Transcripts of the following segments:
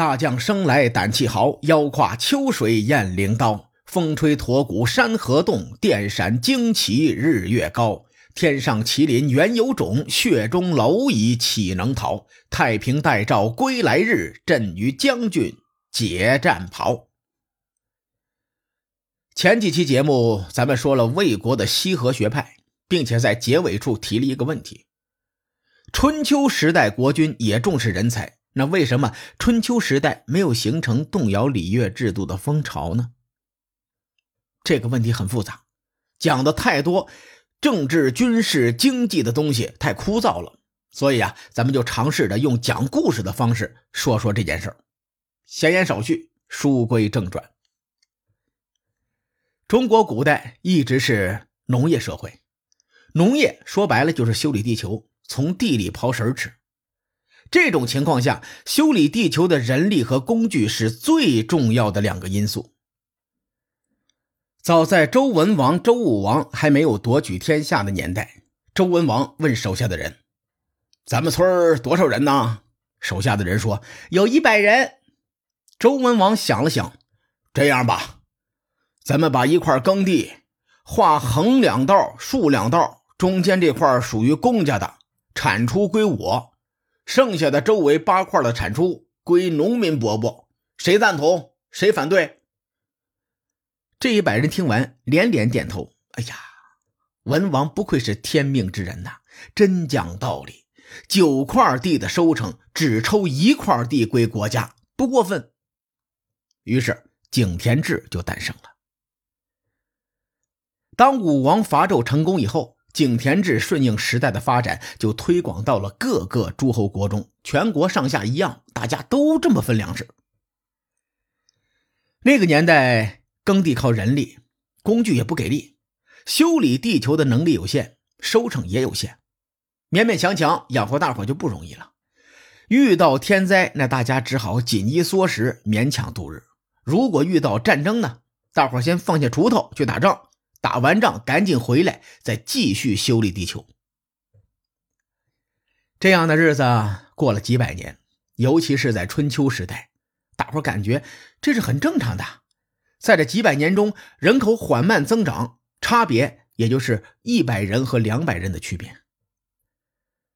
大将生来胆气豪，腰挎秋水雁翎刀。风吹驼骨山河动，电闪旌旗日月高。天上麒麟原有种，血中蝼蚁岂能逃？太平待诏归来日，朕与将军解战袍。前几期节目咱们说了魏国的西河学派，并且在结尾处提了一个问题：春秋时代国君也重视人才，那为什么春秋时代没有形成动摇礼乐制度的风潮呢？这个问题很复杂，讲的太多政治、军事、经济的东西太枯燥了，所以啊，咱们就尝试着用讲故事的方式说说这件事儿。闲言少叙，书归正传。中国古代一直是农业社会，农业说白了就是修理地球，从地里刨食吃。这种情况下，修理地球的人力和工具是最重要的两个因素。早在周文王、周武王还没有夺取天下的年代，周文王问手下的人：“咱们村多少人呢？”手下的人说：“有一百人。”周文王想了想：“这样吧，咱们把一块耕地画横两道、竖两道，中间这块属于公家的，产出归我；剩下的周围八块的产出归农民伯伯。谁赞同？谁反对？”这一百人听完，连连点头。哎呀，文王不愧是天命之人呐，真讲道理。九块地的收成，只抽一块地归国家，不过分。于是井田制就诞生了。当武王伐纣成功以后，井田制顺应时代的发展，就推广到了各个诸侯国中，全国上下一样，大家都这么分粮食。那个年代。耕地靠人力，工具也不给力，修理地球的能力有限，收成也有限，勉勉强强养活大伙就不容易了。遇到天灾，那大家只好紧衣缩食，勉强度日。如果遇到战争呢，大伙先放下锄头去打仗，打完仗赶紧回来，再继续修理地球。这样的日子过了几百年，尤其是在春秋时代，大伙感觉这是很正常的。在这几百年中，人口缓慢增长，差别也就是一百人和两百人的区别。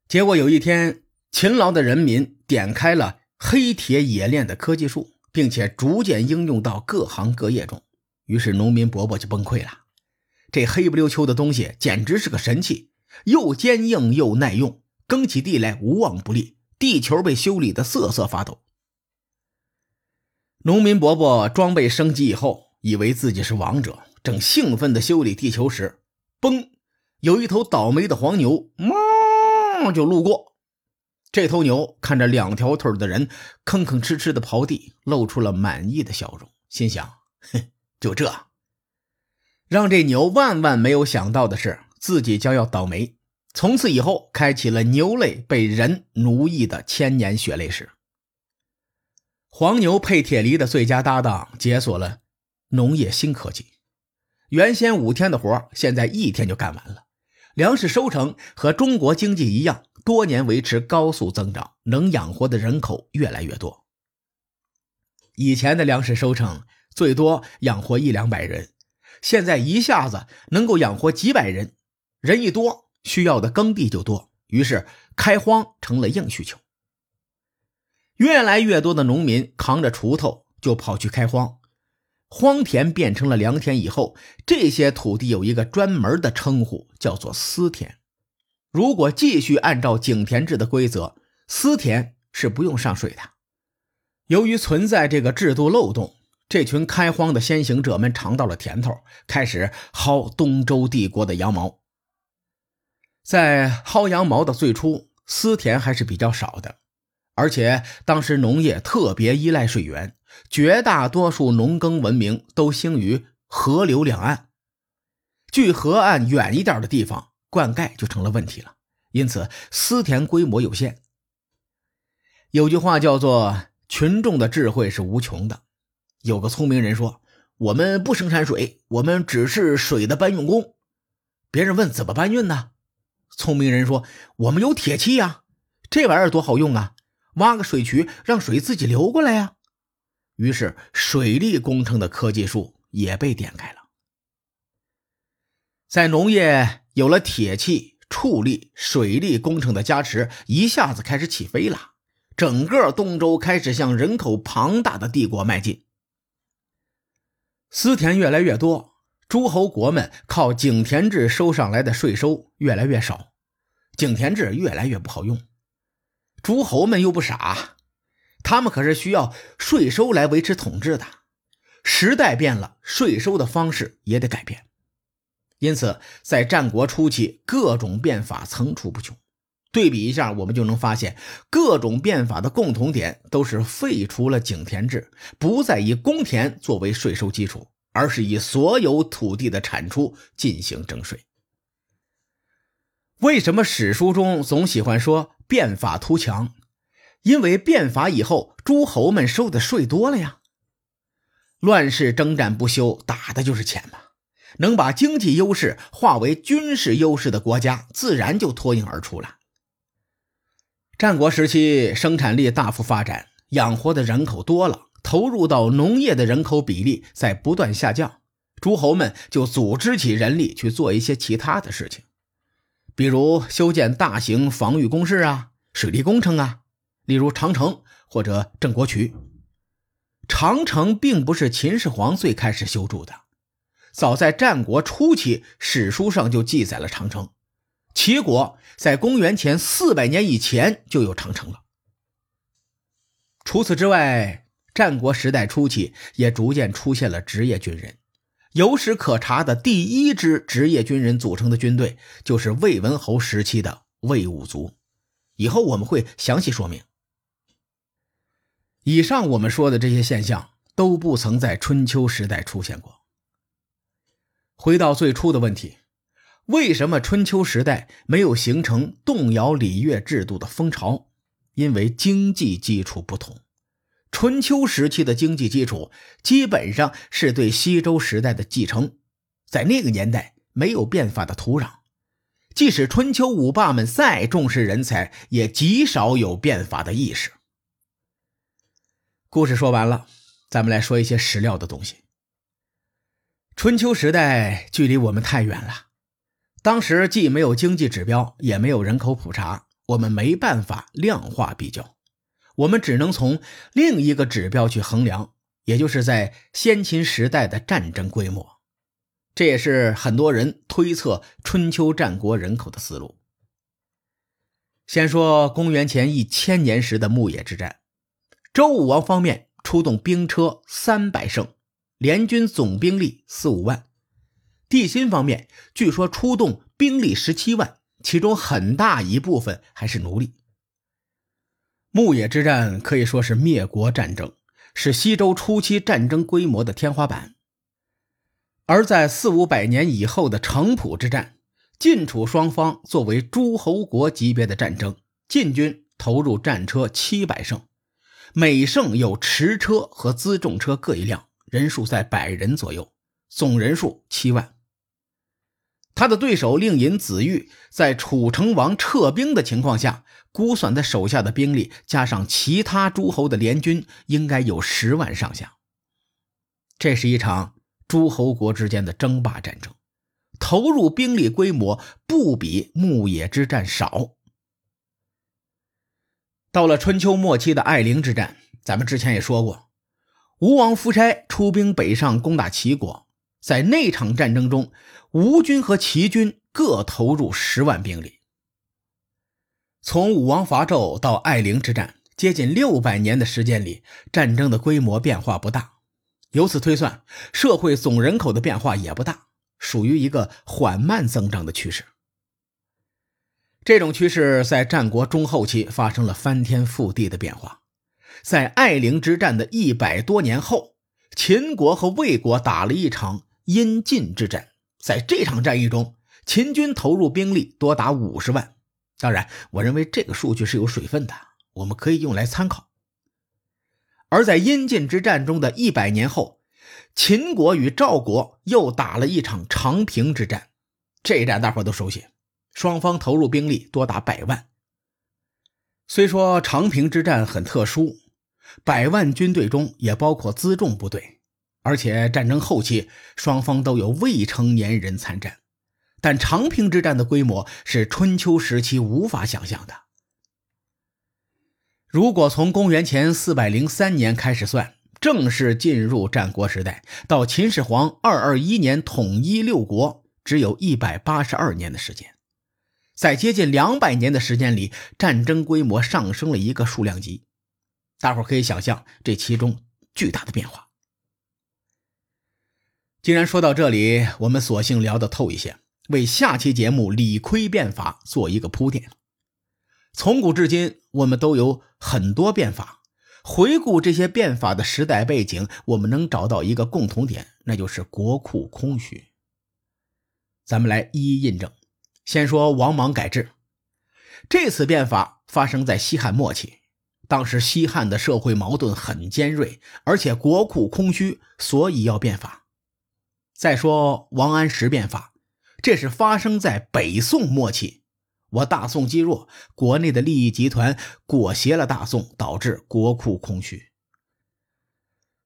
结果有一天，勤劳的人民点开了黑铁冶炼的科技树，并且逐渐应用到各行各业中。于是农民伯伯就崩溃了：这黑不溜秋的东西简直是个神器，又坚硬又耐用，耕起地来无往不利，地球被修理的瑟瑟发抖。农民伯伯装备升级以后，以为自己是王者，正兴奋地修理地球时，嘣！有一头倒霉的黄牛，哞就路过。这头牛看着两条腿的人吭吭哧哧的刨地，露出了满意的笑容，心想：哼，就这。让这牛万万没有想到的是，自己将要倒霉，从此以后开启了牛类被人奴役的千年血泪史。黄牛配铁犁的最佳搭档，解锁了农业新科技。原先五天的活，现在一天就干完了。粮食收成和中国经济一样，多年维持高速增长，能养活的人口越来越多。以前的粮食收成最多养活一两百人，现在一下子能够养活几百人。人一多，需要的耕地就多，于是开荒成了硬需求。越来越多的农民扛着锄头就跑去开荒，荒田变成了良田以后，这些土地有一个专门的称呼，叫做私田。如果继续按照井田制的规则，私田是不用上税的。由于存在这个制度漏洞，这群开荒的先行者们尝到了甜头，开始薅东周帝国的羊毛。在薅羊毛的最初，私田还是比较少的。而且当时农业特别依赖水源，绝大多数农耕文明都兴于河流两岸，距河岸远一点的地方，灌溉就成了问题了。因此，私田规模有限。有句话叫做“群众的智慧是无穷的”。有个聪明人说：“我们不生产水，我们只是水的搬运工。”别人问：“怎么搬运呢？”聪明人说：“我们有铁器呀，这玩意儿多好用啊！”挖个水渠，让水自己流过来呀。于是，水利工程的科技树也被点开了。在农业有了铁器、畜力、水利工程的加持，一下子开始起飞了。整个东周开始向人口庞大的帝国迈进，私田越来越多，诸侯国们靠井田制收上来的税收越来越少，井田制越来越不好用。诸侯们又不傻，他们可是需要税收来维持统治的。时代变了，税收的方式也得改变。因此，在战国初期，各种变法层出不穷。对比一下，我们就能发现，各种变法的共同点都是废除了井田制，不再以公田作为税收基础，而是以所有土地的产出进行征税。为什么史书中总喜欢说变法图强？因为变法以后，诸侯们收的税多了呀。乱世征战不休，打的就是钱嘛。能把经济优势化为军事优势的国家，自然就脱颖而出了。战国时期，生产力大幅发展，养活的人口多了，投入到农业的人口比例在不断下降。诸侯们就组织起人力去做一些其他的事情，比如修建大型防御工事啊、水利工程啊，例如长城或者郑国渠。长城并不是秦始皇最开始修筑的，早在战国初期，史书上就记载了长城。齐国在公元前四百年以前就有长城了。除此之外，战国时代初期也逐渐出现了职业军人。有史可查的第一支职业军人组成的军队，就是魏文侯时期的魏武卒。以后我们会详细说明。以上我们说的这些现象都不曾在春秋时代出现过。回到最初的问题。为什么春秋时代没有形成动摇礼乐制度的风潮？因为经济基础不同。春秋时期的经济基础基本上是对西周时代的继承，在那个年代没有变法的土壤，即使春秋五霸们再重视人才，也极少有变法的意识。故事说完了，咱们来说一些史料的东西。春秋时代距离我们太远了。当时既没有经济指标，也没有人口普查，我们没办法量化比较，我们只能从另一个指标去衡量，也就是在先秦时代的战争规模。这也是很多人推测春秋战国人口的思路。先说公元前一千年时的牧野之战，周武王方面出动兵车三百乘，联军总兵力四五万。地心方面，据说出动兵力十七万，其中很大一部分还是奴隶。牧野之战可以说是灭国战争，是西周初期战争规模的天花板。而在四五百年以后的城濮之战，晋楚双方作为诸侯国级别的战争，晋军投入战车七百乘，每乘有驰车和辎重车各一辆，人数在百人左右，总人数七万。他的对手令尹子玉在楚成王撤兵的情况下，估算他手下的兵力加上其他诸侯的联军，应该有十万上下。这是一场诸侯国之间的争霸战争，投入兵力规模不比牧野之战少。到了春秋末期的艾陵之战，咱们之前也说过，吴王夫差出兵北上攻打齐国。在那场战争中，吴军和齐军各投入十万兵力。从武王伐纣到艾陵之战，接近六百年的时间里，战争的规模变化不大。由此推算，社会总人口的变化也不大，属于一个缓慢增长的趋势。这种趋势在战国中后期发生了翻天覆地的变化。在艾陵之战的一百多年后，秦国和魏国打了一场。阴晋之战，在这场战役中，秦军投入兵力多达五十万。当然，我认为这个数据是有水分的，我们可以用来参考。而在阴晋之战中的一百年后，秦国与赵国又打了一场长平之战。这一战大伙都熟悉，双方投入兵力多达百万。虽说长平之战很特殊，百万军队中也包括辎重部队，而且战争后期双方都有未成年人参战，但长平之战的规模是春秋时期无法想象的。如果从公元前四百零三年开始算，正式进入战国时代，到秦始皇二二一年统一六国，只有一百八十二年的时间。在接近两百年的时间里，战争规模上升了一个数量级。大伙可以想象这其中巨大的变化。既然说到这里，我们索性聊得透一些，为下期节目理亏变法做一个铺垫。从古至今，我们都有很多变法。回顾这些变法的时代背景，我们能找到一个共同点，那就是国库空虚。咱们来一一印证。先说王莽改制，这次变法发生在西汉末期，当时西汉的社会矛盾很尖锐，而且国库空虚，所以要变法。再说王安石变法，这是发生在北宋末期。我大宋积弱，国内的利益集团裹挟了大宋，导致国库空虚。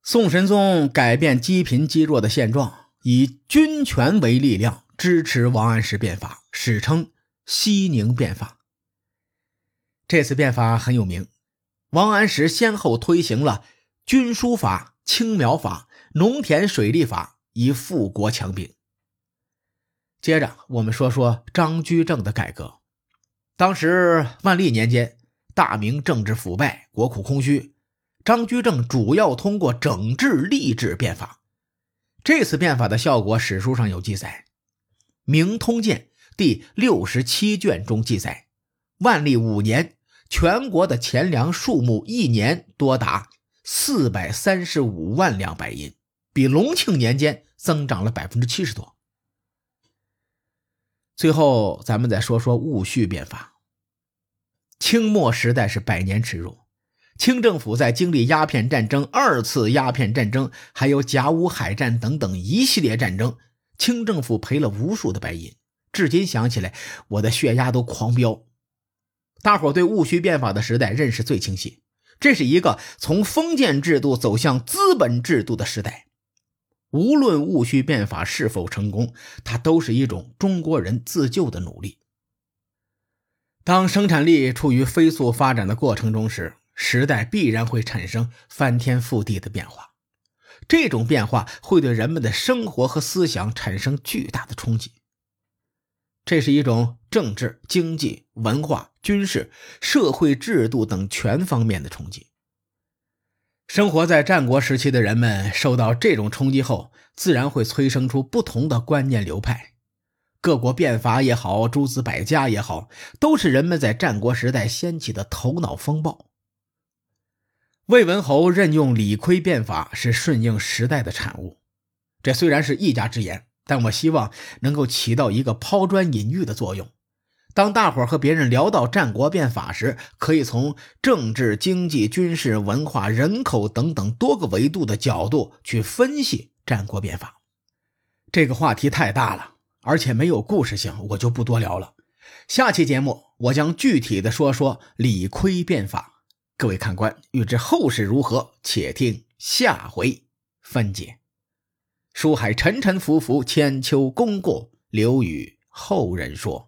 宋神宗改变积贫积弱的现状，以军权为力量支持王安石变法，史称西宁变法。这次变法很有名，王安石先后推行了军书法、青苗法、农田水利法，以富国强兵。接着，我们说说张居正的改革。当时万历年间，大明政治腐败，国库空虚。张居正主要通过整治吏治变法。这次变法的效果，史书上有记载，《明通鉴》第六十七卷中记载，万历五年，全国的钱粮数目一年多达四百三十五万两白银，比隆庆年间增长了百分之七十多。最后，咱们再说说戊戌变法。清末时代是百年耻辱，清政府在经历鸦片战争、二次鸦片战争，还有甲午海战等等一系列战争，清政府赔了无数的白银。至今想起来，我的血压都狂飙。大伙对戊戌变法的时代认识最清晰，这是一个从封建制度走向资本制度的时代。无论戊戌变法是否成功，它都是一种中国人自救的努力。当生产力处于飞速发展的过程中时，时代必然会产生翻天覆地的变化。这种变化会对人们的生活和思想产生巨大的冲击。这是一种政治、经济、文化、军事、社会制度等全方面的冲击。生活在战国时期的人们受到这种冲击后，自然会催生出不同的观念流派。各国变法也好，诸子百家也好，都是人们在战国时代掀起的头脑风暴。魏文侯任用李悝变法是顺应时代的产物。这虽然是一家之言，但我希望能够起到一个抛砖引玉的作用。当大伙和别人聊到战国变法时，可以从政治、经济、军事、文化、人口等等多个维度的角度去分析战国变法。这个话题太大了，而且没有故事性，我就不多聊了。下期节目我将具体的说说李悝变法。各位看官，欲知后事如何，且听下回分解。书海沉沉浮浮，千秋功过留与后人说。